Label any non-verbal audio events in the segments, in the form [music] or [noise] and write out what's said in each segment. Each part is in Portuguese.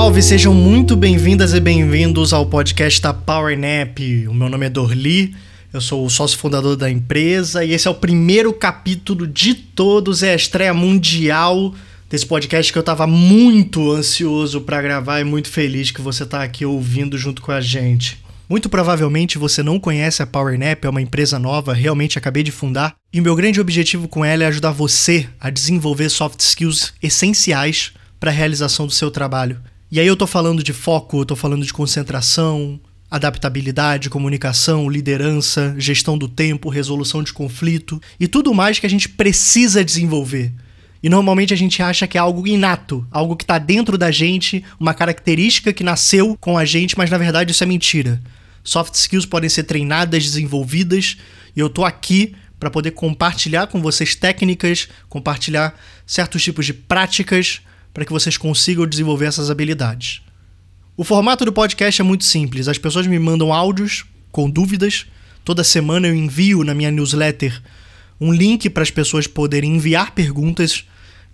salve! Sejam muito bem-vindas e bem-vindos ao podcast da Power Nap. O meu nome é Dorli, eu sou o sócio fundador da empresa e esse é o primeiro capítulo de todos, é a estreia mundial desse podcast que eu tava muito ansioso para gravar e muito feliz que você tá aqui ouvindo junto com a gente. Muito provavelmente você não conhece a PowerNap, é uma empresa nova, realmente acabei de fundar, e o meu grande objetivo com ela é ajudar você a desenvolver soft skills essenciais para a realização do seu trabalho. E aí eu tô falando de foco, tô falando de concentração, adaptabilidade, comunicação, liderança, gestão do tempo, resolução de conflito e tudo mais que a gente precisa desenvolver. E normalmente a gente acha que é algo inato, algo que está dentro da gente, uma característica que nasceu com a gente, mas na verdade isso é mentira. Soft skills podem ser treinadas, desenvolvidas, e eu tô aqui para poder compartilhar com vocês técnicas, compartilhar certos tipos de práticas para que vocês consigam desenvolver essas habilidades. O formato do podcast é muito simples. As pessoas me mandam áudios com dúvidas. Toda semana eu envio na minha newsletter um link para as pessoas poderem enviar perguntas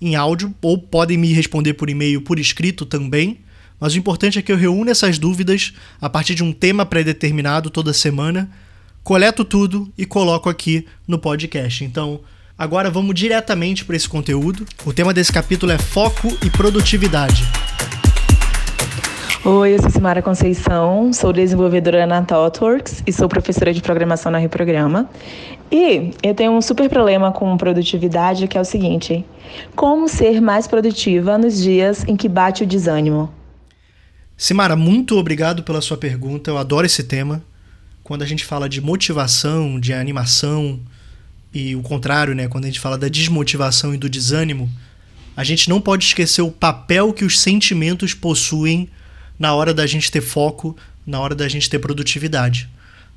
em áudio ou podem me responder por e-mail por escrito também. Mas o importante é que eu reúno essas dúvidas a partir de um tema pré-determinado toda semana, coleto tudo e coloco aqui no podcast. Então, agora vamos diretamente para esse conteúdo. O tema desse capítulo é foco e produtividade. Oi, eu sou Simara Conceição, sou desenvolvedora na ThoughtWorks e sou professora de programação na Reprograma. E eu tenho um super problema com produtividade que é o seguinte: como ser mais produtiva nos dias em que bate o desânimo? Simara, muito obrigado pela sua pergunta. Eu adoro esse tema. Quando a gente fala de motivação, de animação e o contrário, né, quando a gente fala da desmotivação e do desânimo, a gente não pode esquecer o papel que os sentimentos possuem na hora da gente ter foco, na hora da gente ter produtividade.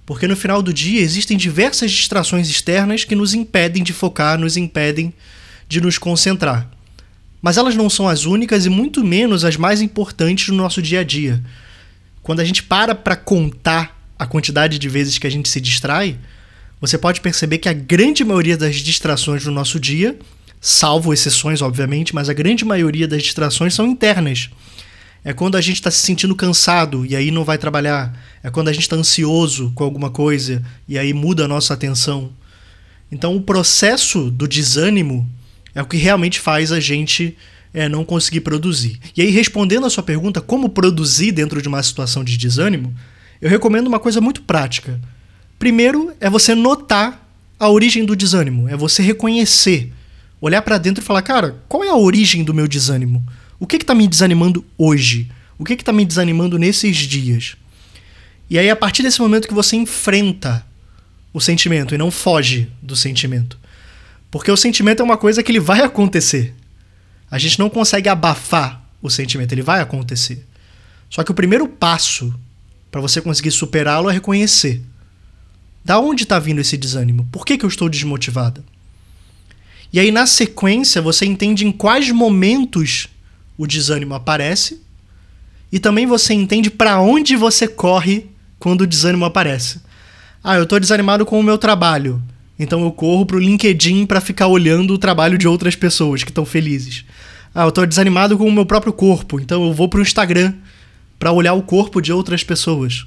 Porque no final do dia existem diversas distrações externas que nos impedem de focar, nos impedem de nos concentrar. Mas elas não são as únicas e muito menos as mais importantes no nosso dia a dia. Quando a gente para para contar a quantidade de vezes que a gente se distrai, você pode perceber que a grande maioria das distrações no nosso dia, salvo exceções, obviamente, mas a grande maioria das distrações são internas. É quando a gente está se sentindo cansado e aí não vai trabalhar. É quando a gente está ansioso com alguma coisa e aí muda a nossa atenção. Então, o processo do desânimo é o que realmente faz a gente é, não conseguir produzir. E aí, respondendo a sua pergunta, como produzir dentro de uma situação de desânimo, eu recomendo uma coisa muito prática. Primeiro é você notar a origem do desânimo, é você reconhecer, olhar para dentro e falar, cara, qual é a origem do meu desânimo? O que está me desanimando hoje? O que está me desanimando nesses dias? E aí, a partir desse momento que você enfrenta o sentimento e não foge do sentimento, porque o sentimento é uma coisa que ele vai acontecer. A gente não consegue abafar o sentimento, ele vai acontecer. Só que o primeiro passo para você conseguir superá-lo é reconhecer. Da onde está vindo esse desânimo? Por que, que eu estou desmotivada? E aí, na sequência, você entende em quais momentos o desânimo aparece e também você entende para onde você corre quando o desânimo aparece. Ah, eu estou desanimado com o meu trabalho. Então eu corro pro LinkedIn para ficar olhando o trabalho de outras pessoas que estão felizes. Ah, eu tô desanimado com o meu próprio corpo, então eu vou pro Instagram para olhar o corpo de outras pessoas.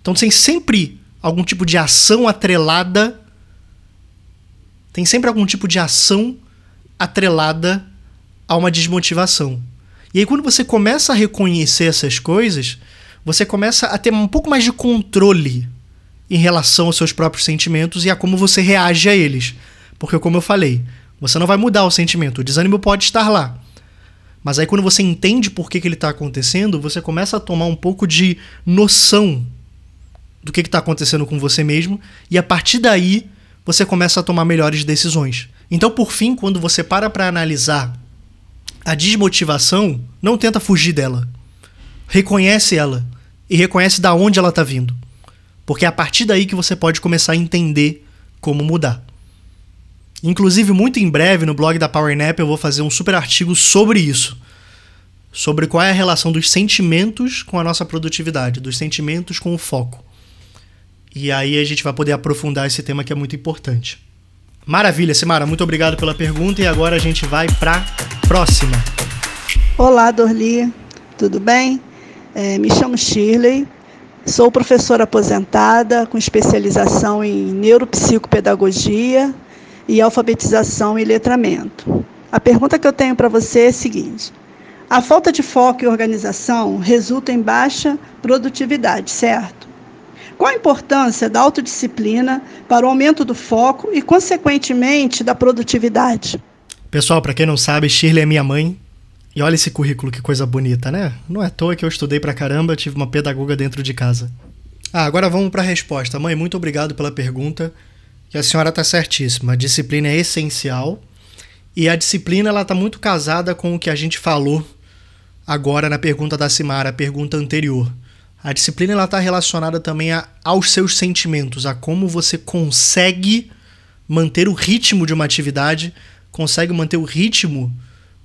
Então tem sempre algum tipo de ação atrelada tem sempre algum tipo de ação atrelada a uma desmotivação. E aí quando você começa a reconhecer essas coisas, você começa a ter um pouco mais de controle em relação aos seus próprios sentimentos e a como você reage a eles. Porque, como eu falei, você não vai mudar o sentimento. O desânimo pode estar lá. Mas aí, quando você entende por que, que ele está acontecendo, você começa a tomar um pouco de noção do que está acontecendo com você mesmo. E a partir daí, você começa a tomar melhores decisões. Então, por fim, quando você para para analisar a desmotivação, não tenta fugir dela. Reconhece ela. E reconhece da onde ela está vindo. Porque é a partir daí que você pode começar a entender como mudar. Inclusive, muito em breve no blog da PowerNap eu vou fazer um super artigo sobre isso. Sobre qual é a relação dos sentimentos com a nossa produtividade, dos sentimentos com o foco. E aí a gente vai poder aprofundar esse tema que é muito importante. Maravilha, Simara, muito obrigado pela pergunta e agora a gente vai para próxima. Olá, Dorli. tudo bem? É, me chamo Shirley, sou professora aposentada com especialização em neuropsicopedagogia e alfabetização e letramento. A pergunta que eu tenho para você é a seguinte: a falta de foco e organização resulta em baixa produtividade, certo? Qual a importância da autodisciplina para o aumento do foco e, consequentemente, da produtividade? Pessoal, para quem não sabe, Shirley é minha mãe. E olha esse currículo, que coisa bonita, né? Não é à toa que eu estudei pra caramba, tive uma pedagoga dentro de casa. Ah, agora vamos para a resposta. Mãe, muito obrigado pela pergunta. E a senhora está certíssima. A disciplina é essencial. E a disciplina ela está muito casada com o que a gente falou agora na pergunta da Simara, a pergunta anterior. A disciplina está relacionada também a, aos seus sentimentos, a como você consegue manter o ritmo de uma atividade, consegue manter o ritmo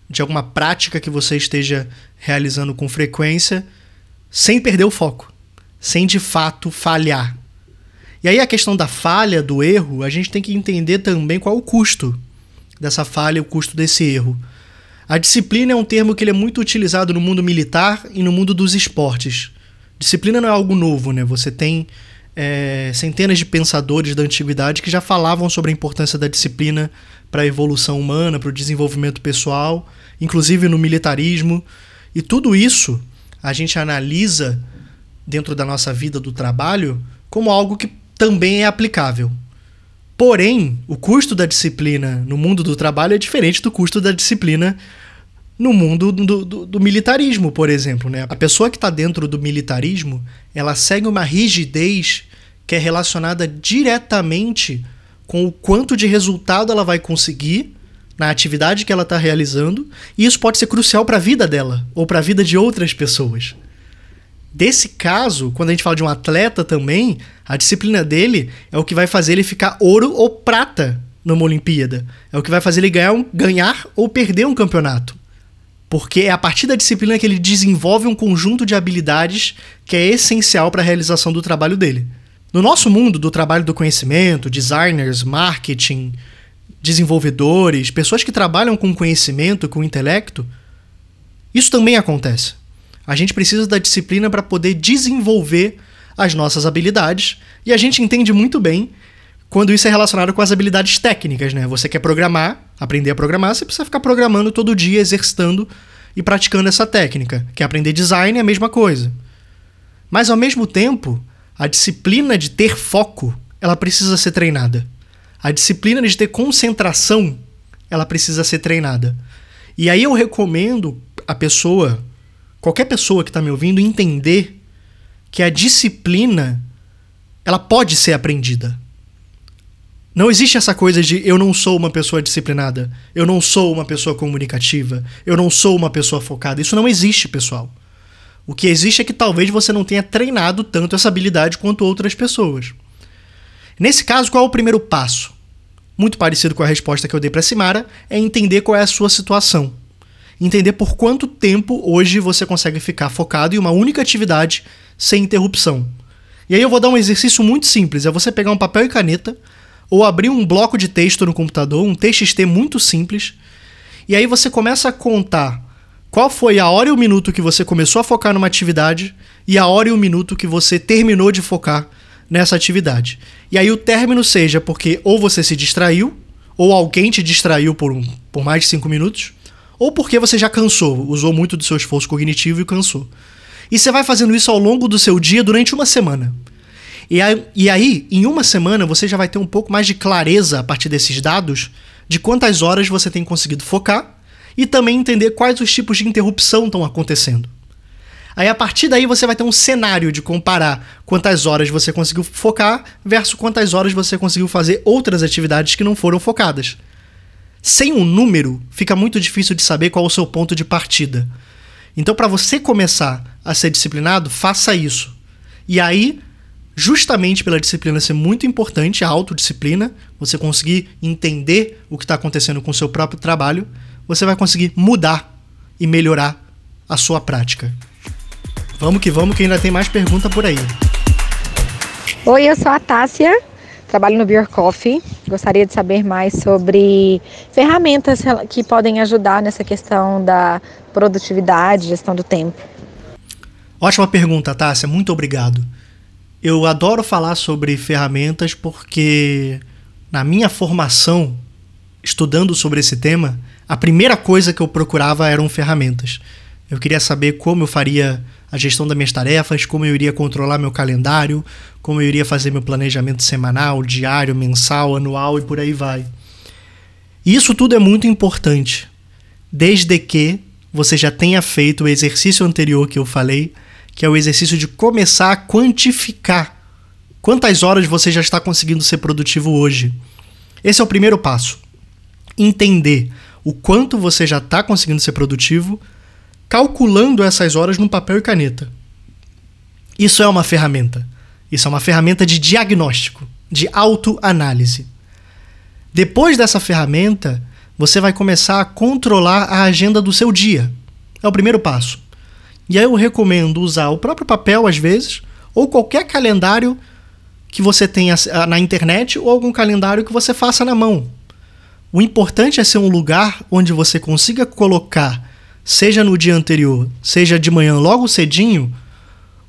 de alguma prática que você esteja realizando com frequência, sem perder o foco, sem de fato falhar. E aí a questão da falha, do erro, a gente tem que entender também qual o custo dessa falha, o custo desse erro. A disciplina é um termo que ele é muito utilizado no mundo militar e no mundo dos esportes. Disciplina não é algo novo, né? Você tem é, centenas de pensadores da antiguidade que já falavam sobre a importância da disciplina para a evolução humana, para o desenvolvimento pessoal, inclusive no militarismo. E tudo isso a gente analisa dentro da nossa vida do trabalho como algo que também é aplicável. Porém, o custo da disciplina no mundo do trabalho é diferente do custo da disciplina no mundo do, do, do militarismo, por exemplo. Né? A pessoa que está dentro do militarismo, ela segue uma rigidez que é relacionada diretamente com o quanto de resultado ela vai conseguir na atividade que ela está realizando, e isso pode ser crucial para a vida dela ou para a vida de outras pessoas. Desse caso, quando a gente fala de um atleta também, a disciplina dele é o que vai fazer ele ficar ouro ou prata numa Olimpíada. É o que vai fazer ele ganhar, ganhar ou perder um campeonato. Porque é a partir da disciplina que ele desenvolve um conjunto de habilidades que é essencial para a realização do trabalho dele. No nosso mundo do trabalho do conhecimento, designers, marketing, desenvolvedores, pessoas que trabalham com conhecimento, com intelecto, isso também acontece. A gente precisa da disciplina para poder desenvolver as nossas habilidades e a gente entende muito bem quando isso é relacionado com as habilidades técnicas, né? Você quer programar, aprender a programar, você precisa ficar programando todo dia, exercitando e praticando essa técnica. Quer aprender design é a mesma coisa. Mas ao mesmo tempo, a disciplina de ter foco, ela precisa ser treinada. A disciplina de ter concentração, ela precisa ser treinada. E aí eu recomendo a pessoa, qualquer pessoa que está me ouvindo, entender que a disciplina ela pode ser aprendida. Não existe essa coisa de eu não sou uma pessoa disciplinada, eu não sou uma pessoa comunicativa, eu não sou uma pessoa focada. Isso não existe, pessoal. O que existe é que talvez você não tenha treinado tanto essa habilidade quanto outras pessoas. Nesse caso, qual é o primeiro passo? Muito parecido com a resposta que eu dei para Simara, é entender qual é a sua situação. Entender por quanto tempo hoje você consegue ficar focado em uma única atividade sem interrupção. E aí eu vou dar um exercício muito simples, é você pegar um papel e caneta, ou abrir um bloco de texto no computador, um TXT muito simples, e aí você começa a contar qual foi a hora e o minuto que você começou a focar numa atividade e a hora e o minuto que você terminou de focar nessa atividade. E aí o término seja porque ou você se distraiu, ou alguém te distraiu por, um, por mais de cinco minutos, ou porque você já cansou, usou muito do seu esforço cognitivo e cansou. E você vai fazendo isso ao longo do seu dia durante uma semana. E aí, e aí, em uma semana, você já vai ter um pouco mais de clareza a partir desses dados de quantas horas você tem conseguido focar e também entender quais os tipos de interrupção estão acontecendo. Aí a partir daí você vai ter um cenário de comparar quantas horas você conseguiu focar versus quantas horas você conseguiu fazer outras atividades que não foram focadas. Sem um número, fica muito difícil de saber qual é o seu ponto de partida. Então, para você começar a ser disciplinado, faça isso. E aí, justamente pela disciplina ser muito importante, a autodisciplina, você conseguir entender o que está acontecendo com o seu próprio trabalho, você vai conseguir mudar e melhorar a sua prática. Vamos que vamos, que ainda tem mais pergunta por aí. Oi, eu sou a Tássia, trabalho no Beer Coffee. Gostaria de saber mais sobre ferramentas que podem ajudar nessa questão da produtividade, gestão do tempo. Ótima pergunta, Tássia. Muito obrigado. Eu adoro falar sobre ferramentas porque, na minha formação, estudando sobre esse tema, a primeira coisa que eu procurava eram ferramentas. Eu queria saber como eu faria a gestão das minhas tarefas, como eu iria controlar meu calendário, como eu iria fazer meu planejamento semanal, diário, mensal, anual e por aí vai. Isso tudo é muito importante, desde que você já tenha feito o exercício anterior que eu falei, que é o exercício de começar a quantificar quantas horas você já está conseguindo ser produtivo hoje. Esse é o primeiro passo. Entender o quanto você já está conseguindo ser produtivo, calculando essas horas no papel e caneta. Isso é uma ferramenta. Isso é uma ferramenta de diagnóstico, de autoanálise. Depois dessa ferramenta, você vai começar a controlar a agenda do seu dia. É o primeiro passo. E aí eu recomendo usar o próprio papel às vezes, ou qualquer calendário que você tenha na internet ou algum calendário que você faça na mão. O importante é ser um lugar onde você consiga colocar, seja no dia anterior, seja de manhã logo cedinho,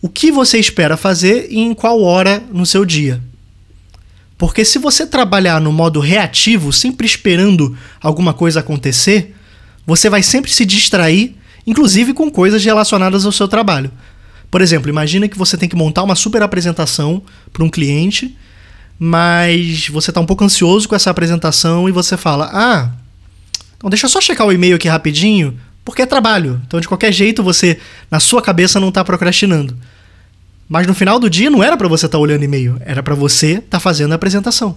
o que você espera fazer e em qual hora no seu dia. Porque se você trabalhar no modo reativo, sempre esperando alguma coisa acontecer, você vai sempre se distrair, inclusive com coisas relacionadas ao seu trabalho. Por exemplo, imagina que você tem que montar uma super apresentação para um cliente, mas você está um pouco ansioso com essa apresentação e você fala: "Ah, então deixa eu só checar o e-mail aqui rapidinho, porque é trabalho". Então, de qualquer jeito, você na sua cabeça não está procrastinando. Mas no final do dia não era para você estar tá olhando e-mail, era para você estar tá fazendo a apresentação.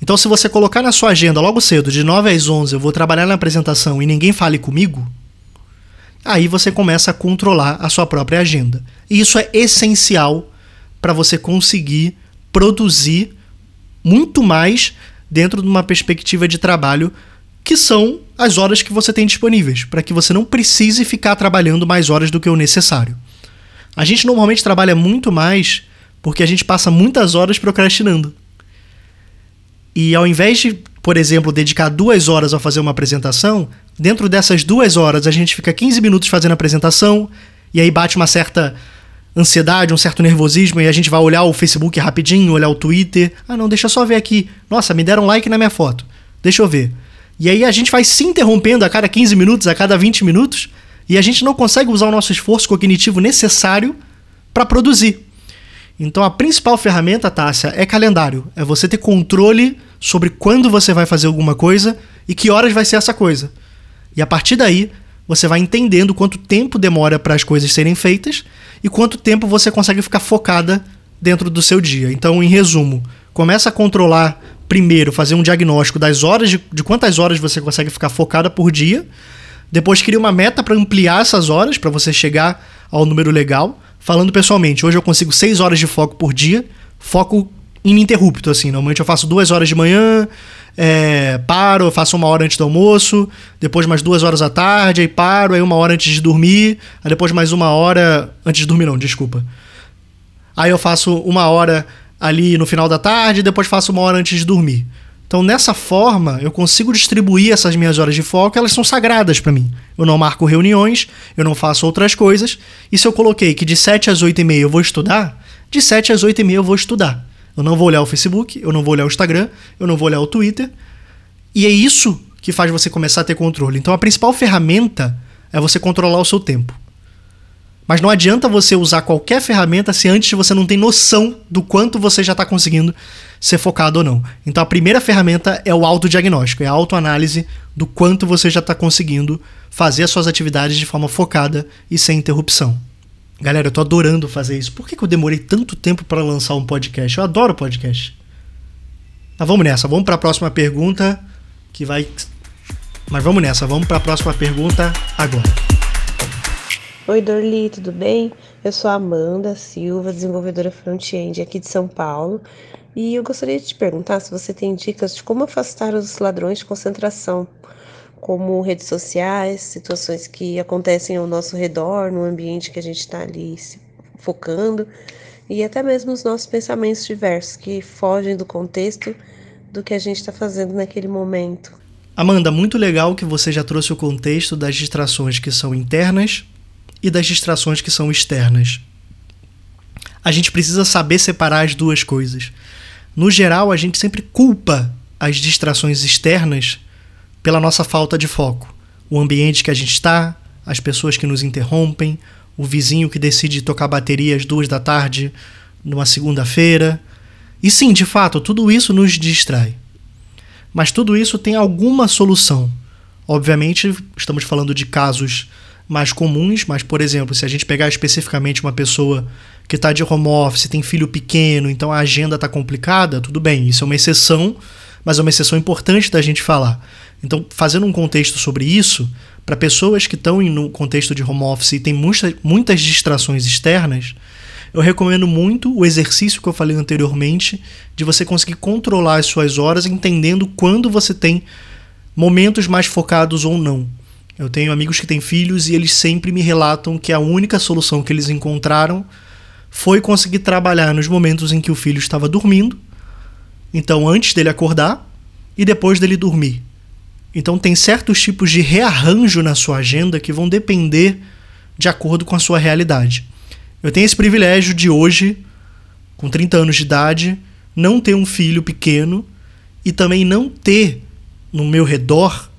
Então, se você colocar na sua agenda logo cedo, de 9 às 11, eu vou trabalhar na apresentação e ninguém fale comigo, aí você começa a controlar a sua própria agenda. E isso é essencial para você conseguir produzir muito mais dentro de uma perspectiva de trabalho que são as horas que você tem disponíveis, para que você não precise ficar trabalhando mais horas do que o necessário. A gente normalmente trabalha muito mais porque a gente passa muitas horas procrastinando. E ao invés de, por exemplo, dedicar duas horas a fazer uma apresentação, dentro dessas duas horas a gente fica 15 minutos fazendo a apresentação, e aí bate uma certa ansiedade, um certo nervosismo, e a gente vai olhar o Facebook rapidinho, olhar o Twitter. Ah, não, deixa só ver aqui. Nossa, me deram like na minha foto. Deixa eu ver. E aí a gente vai se interrompendo a cada 15 minutos, a cada 20 minutos, e a gente não consegue usar o nosso esforço cognitivo necessário para produzir. Então a principal ferramenta, Tássia, é calendário. É você ter controle sobre quando você vai fazer alguma coisa e que horas vai ser essa coisa. E a partir daí, você vai entendendo quanto tempo demora para as coisas serem feitas e quanto tempo você consegue ficar focada dentro do seu dia. Então, em resumo, começa a controlar primeiro, fazer um diagnóstico das horas de, de quantas horas você consegue ficar focada por dia depois cria uma meta para ampliar essas horas, para você chegar ao número legal. Falando pessoalmente, hoje eu consigo 6 horas de foco por dia, foco ininterrupto, assim. Normalmente eu faço duas horas de manhã, é, paro, faço uma hora antes do almoço, depois mais duas horas à tarde, aí paro, aí uma hora antes de dormir, aí depois mais uma hora. Antes de dormir, não, desculpa. Aí eu faço uma hora ali no final da tarde, depois faço uma hora antes de dormir. Então, nessa forma, eu consigo distribuir essas minhas horas de foco, elas são sagradas para mim. Eu não marco reuniões, eu não faço outras coisas. E se eu coloquei que de 7 às 8 e meia eu vou estudar, de 7 às 8 e meia eu vou estudar. Eu não vou olhar o Facebook, eu não vou olhar o Instagram, eu não vou olhar o Twitter. E é isso que faz você começar a ter controle. Então, a principal ferramenta é você controlar o seu tempo. Mas não adianta você usar qualquer ferramenta se antes você não tem noção do quanto você já está conseguindo ser focado ou não. Então a primeira ferramenta é o autodiagnóstico, é a autoanálise do quanto você já está conseguindo fazer as suas atividades de forma focada e sem interrupção. Galera, eu tô adorando fazer isso. Por que, que eu demorei tanto tempo para lançar um podcast? Eu adoro podcast. Mas vamos nessa, vamos para a próxima pergunta que vai. Mas vamos nessa, vamos para a próxima pergunta agora. Oi, Dorli, tudo bem? Eu sou Amanda Silva, desenvolvedora front-end aqui de São Paulo, e eu gostaria de te perguntar se você tem dicas de como afastar os ladrões de concentração, como redes sociais, situações que acontecem ao nosso redor, no ambiente que a gente está ali se focando, e até mesmo os nossos pensamentos diversos que fogem do contexto do que a gente está fazendo naquele momento. Amanda, muito legal que você já trouxe o contexto das distrações que são internas e das distrações que são externas. A gente precisa saber separar as duas coisas. No geral, a gente sempre culpa as distrações externas pela nossa falta de foco. O ambiente que a gente está, as pessoas que nos interrompem, o vizinho que decide tocar bateria às duas da tarde numa segunda-feira. E sim, de fato, tudo isso nos distrai. Mas tudo isso tem alguma solução. Obviamente, estamos falando de casos mais comuns, mas, por exemplo, se a gente pegar especificamente uma pessoa que está de home office, tem filho pequeno, então a agenda está complicada, tudo bem, isso é uma exceção, mas é uma exceção importante da gente falar. Então, fazendo um contexto sobre isso, para pessoas que estão no contexto de home office e tem muita, muitas distrações externas, eu recomendo muito o exercício que eu falei anteriormente de você conseguir controlar as suas horas, entendendo quando você tem momentos mais focados ou não. Eu tenho amigos que têm filhos e eles sempre me relatam que a única solução que eles encontraram foi conseguir trabalhar nos momentos em que o filho estava dormindo, então antes dele acordar e depois dele dormir. Então tem certos tipos de rearranjo na sua agenda que vão depender de acordo com a sua realidade. Eu tenho esse privilégio de hoje, com 30 anos de idade, não ter um filho pequeno e também não ter no meu redor,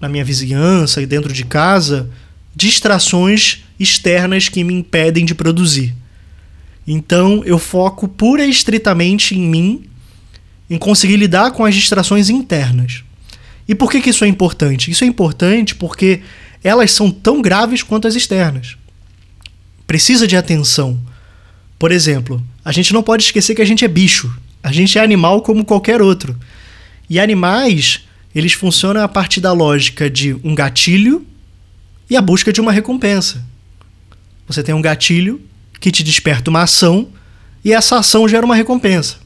na minha vizinhança e dentro de casa, distrações externas que me impedem de produzir. Então eu foco pura e estritamente em mim, em conseguir lidar com as distrações internas. E por que, que isso é importante? Isso é importante porque elas são tão graves quanto as externas. Precisa de atenção. Por exemplo, a gente não pode esquecer que a gente é bicho. A gente é animal como qualquer outro. E animais, eles funcionam a partir da lógica de um gatilho e a busca de uma recompensa. Você tem um gatilho que te desperta uma ação e essa ação gera uma recompensa.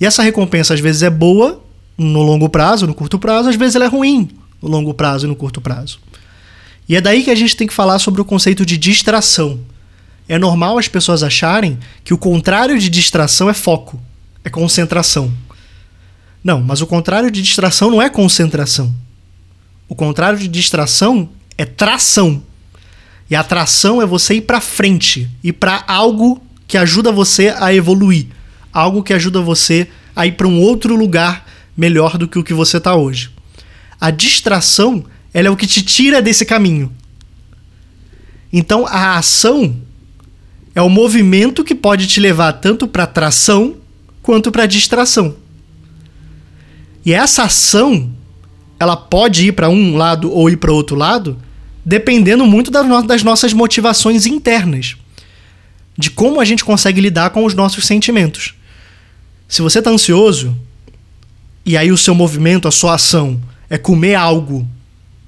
E essa recompensa às vezes é boa no longo prazo, no curto prazo, às vezes ela é ruim no longo prazo e no curto prazo. E é daí que a gente tem que falar sobre o conceito de distração. É normal as pessoas acharem que o contrário de distração é foco, é concentração. Não, mas o contrário de distração não é concentração. O contrário de distração é tração. E a tração é você ir para frente, ir para algo que ajuda você a evoluir, algo que ajuda você a ir para um outro lugar melhor do que o que você está hoje. A distração, ela é o que te tira desse caminho. Então, a ação é o movimento que pode te levar tanto para tração quanto para distração. E essa ação, ela pode ir para um lado ou ir para outro lado, dependendo muito das nossas motivações internas, de como a gente consegue lidar com os nossos sentimentos. Se você está ansioso, e aí o seu movimento, a sua ação é comer algo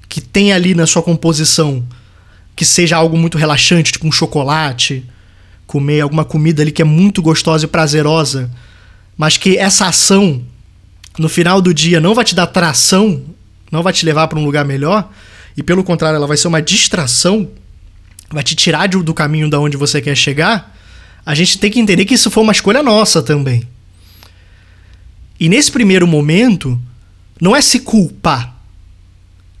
que tem ali na sua composição que seja algo muito relaxante, tipo um chocolate, comer alguma comida ali que é muito gostosa e prazerosa, mas que essa ação no final do dia não vai te dar tração, não vai te levar para um lugar melhor, e pelo contrário, ela vai ser uma distração, vai te tirar do caminho da onde você quer chegar, a gente tem que entender que isso foi uma escolha nossa também. E nesse primeiro momento, não é se culpar,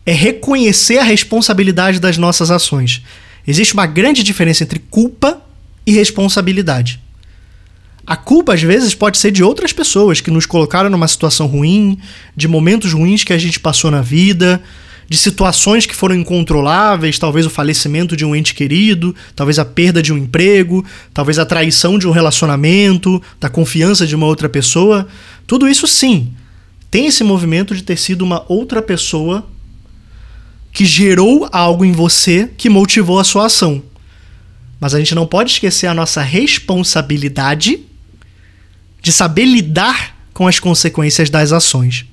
é reconhecer a responsabilidade das nossas ações. Existe uma grande diferença entre culpa e responsabilidade. A culpa, às vezes, pode ser de outras pessoas que nos colocaram numa situação ruim, de momentos ruins que a gente passou na vida, de situações que foram incontroláveis, talvez o falecimento de um ente querido, talvez a perda de um emprego, talvez a traição de um relacionamento, da confiança de uma outra pessoa. Tudo isso sim tem esse movimento de ter sido uma outra pessoa que gerou algo em você que motivou a sua ação. Mas a gente não pode esquecer a nossa responsabilidade de saber lidar com as consequências das ações.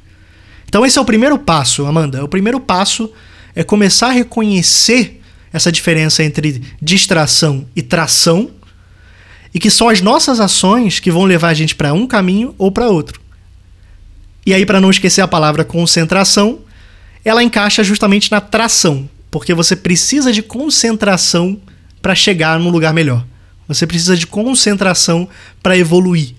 Então esse é o primeiro passo, Amanda. O primeiro passo é começar a reconhecer essa diferença entre distração e tração e que são as nossas ações que vão levar a gente para um caminho ou para outro. E aí para não esquecer a palavra concentração, ela encaixa justamente na tração, porque você precisa de concentração para chegar num lugar melhor. Você precisa de concentração para evoluir.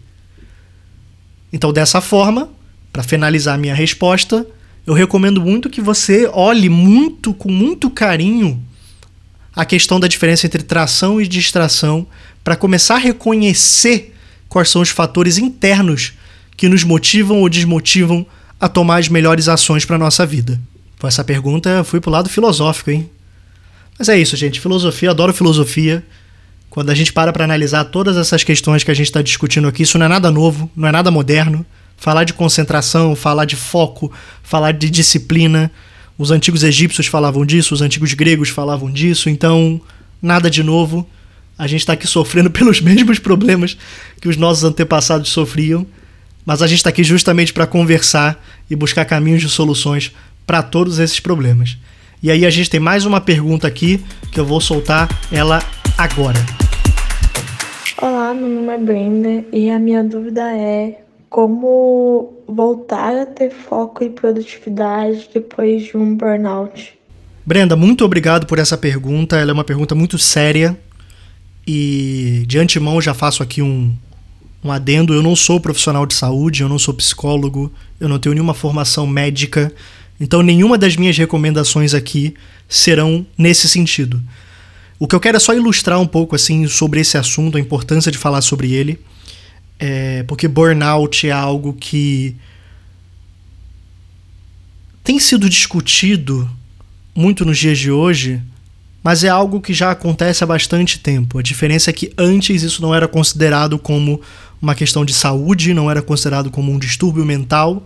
Então, dessa forma, para finalizar minha resposta, eu recomendo muito que você olhe muito, com muito carinho, a questão da diferença entre tração e distração, para começar a reconhecer quais são os fatores internos que nos motivam ou desmotivam a tomar as melhores ações para nossa vida. Com essa pergunta, fui pro lado filosófico, hein? Mas é isso, gente. Filosofia, adoro filosofia. Quando a gente para para analisar todas essas questões que a gente está discutindo aqui, isso não é nada novo, não é nada moderno. Falar de concentração, falar de foco, falar de disciplina. Os antigos egípcios falavam disso, os antigos gregos falavam disso, então nada de novo. A gente está aqui sofrendo [laughs] pelos mesmos problemas que os nossos antepassados sofriam, mas a gente está aqui justamente para conversar e buscar caminhos de soluções para todos esses problemas. E aí a gente tem mais uma pergunta aqui que eu vou soltar ela agora. Olá, meu nome é Brenda e a minha dúvida é como voltar a ter foco e produtividade depois de um burnout. Brenda, muito obrigado por essa pergunta. Ela é uma pergunta muito séria e de antemão já faço aqui um, um adendo. Eu não sou profissional de saúde, eu não sou psicólogo, eu não tenho nenhuma formação médica, então nenhuma das minhas recomendações aqui serão nesse sentido. O que eu quero é só ilustrar um pouco assim sobre esse assunto, a importância de falar sobre ele, é, porque burnout é algo que tem sido discutido muito nos dias de hoje, mas é algo que já acontece há bastante tempo. A diferença é que antes isso não era considerado como uma questão de saúde, não era considerado como um distúrbio mental,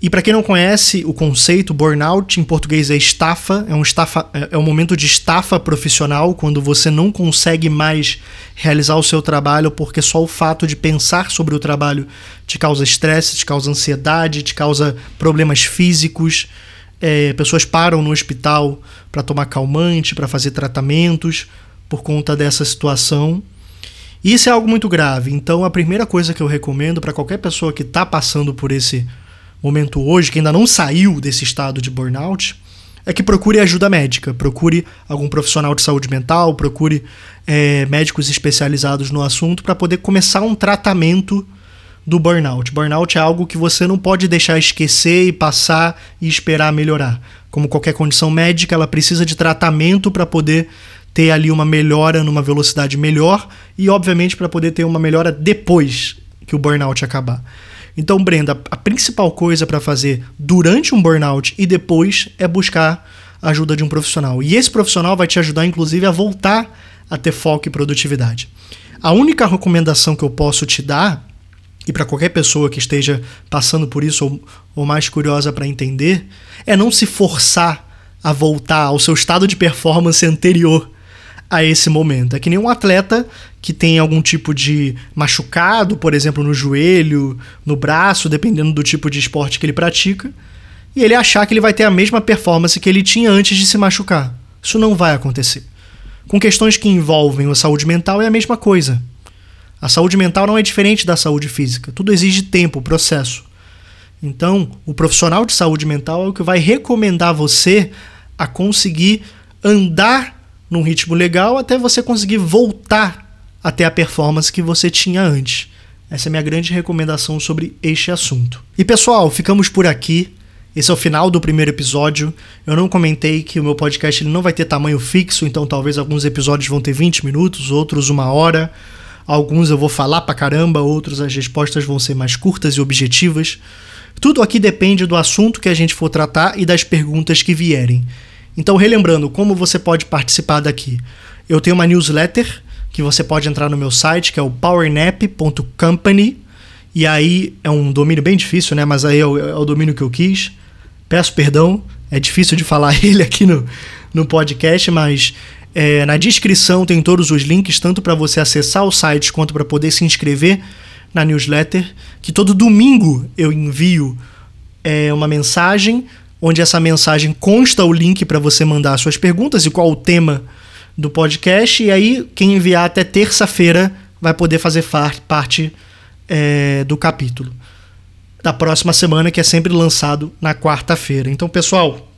e para quem não conhece o conceito, burnout em português é estafa, é um, estafa, é, é um momento de estafa profissional, quando você não consegue mais realizar o seu trabalho porque só o fato de pensar sobre o trabalho te causa estresse, te causa ansiedade, te causa problemas físicos. É, pessoas param no hospital para tomar calmante, para fazer tratamentos por conta dessa situação. Isso é algo muito grave. Então, a primeira coisa que eu recomendo para qualquer pessoa que está passando por esse momento hoje, que ainda não saiu desse estado de burnout, é que procure ajuda médica, procure algum profissional de saúde mental, procure é, médicos especializados no assunto para poder começar um tratamento do burnout. Burnout é algo que você não pode deixar esquecer e passar e esperar melhorar. Como qualquer condição médica, ela precisa de tratamento para poder ter ali uma melhora numa velocidade melhor e, obviamente, para poder ter uma melhora depois que o burnout acabar. Então, Brenda, a principal coisa para fazer durante um burnout e depois é buscar a ajuda de um profissional. E esse profissional vai te ajudar, inclusive, a voltar a ter foco e produtividade. A única recomendação que eu posso te dar, e para qualquer pessoa que esteja passando por isso ou, ou mais curiosa para entender, é não se forçar a voltar ao seu estado de performance anterior a esse momento. É que nem um atleta que tem algum tipo de machucado, por exemplo, no joelho, no braço, dependendo do tipo de esporte que ele pratica, e ele achar que ele vai ter a mesma performance que ele tinha antes de se machucar. Isso não vai acontecer. Com questões que envolvem a saúde mental é a mesma coisa. A saúde mental não é diferente da saúde física. Tudo exige tempo, processo. Então, o profissional de saúde mental é o que vai recomendar você a conseguir andar num ritmo legal até você conseguir voltar até a performance que você tinha antes. Essa é minha grande recomendação sobre este assunto. E pessoal, ficamos por aqui. Esse é o final do primeiro episódio. Eu não comentei que o meu podcast ele não vai ter tamanho fixo, então talvez alguns episódios vão ter 20 minutos, outros uma hora. Alguns eu vou falar pra caramba, outros as respostas vão ser mais curtas e objetivas. Tudo aqui depende do assunto que a gente for tratar e das perguntas que vierem. Então, relembrando como você pode participar daqui. Eu tenho uma newsletter que você pode entrar no meu site, que é o powernap.company. E aí é um domínio bem difícil, né? Mas aí é o, é domínio que eu quis. Peço perdão, é difícil de falar [laughs] ele aqui no, no podcast, mas é, na descrição tem todos os links, tanto para você acessar o site quanto para poder se inscrever na newsletter. Que todo domingo eu envio é, uma mensagem onde essa mensagem consta o link para você mandar suas perguntas e qual o tema do podcast. E aí, quem enviar até terça-feira vai poder fazer parte é, do capítulo da próxima semana, que é sempre lançado na quarta-feira. Então, pessoal,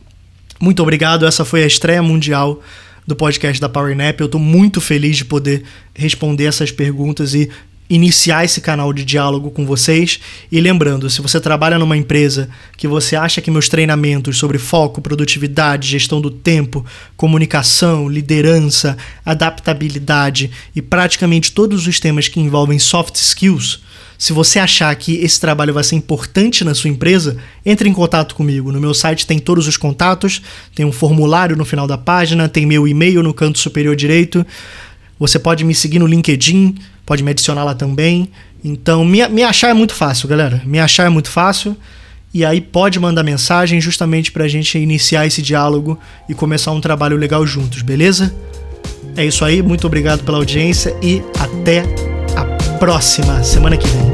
muito obrigado. Essa foi a estreia mundial do podcast da PowerNap. Eu estou muito feliz de poder responder essas perguntas e iniciar esse canal de diálogo com vocês. E lembrando, se você trabalha numa empresa que você acha que meus treinamentos sobre foco, produtividade, gestão do tempo, comunicação, liderança, adaptabilidade e praticamente todos os temas que envolvem soft skills, se você achar que esse trabalho vai ser importante na sua empresa, entre em contato comigo. No meu site tem todos os contatos, tem um formulário no final da página, tem meu e-mail no canto superior direito. Você pode me seguir no LinkedIn, pode me adicionar lá também. Então, me, me achar é muito fácil, galera. Me achar é muito fácil. E aí pode mandar mensagem justamente para a gente iniciar esse diálogo e começar um trabalho legal juntos, beleza? É isso aí, muito obrigado pela audiência e até a próxima semana que vem.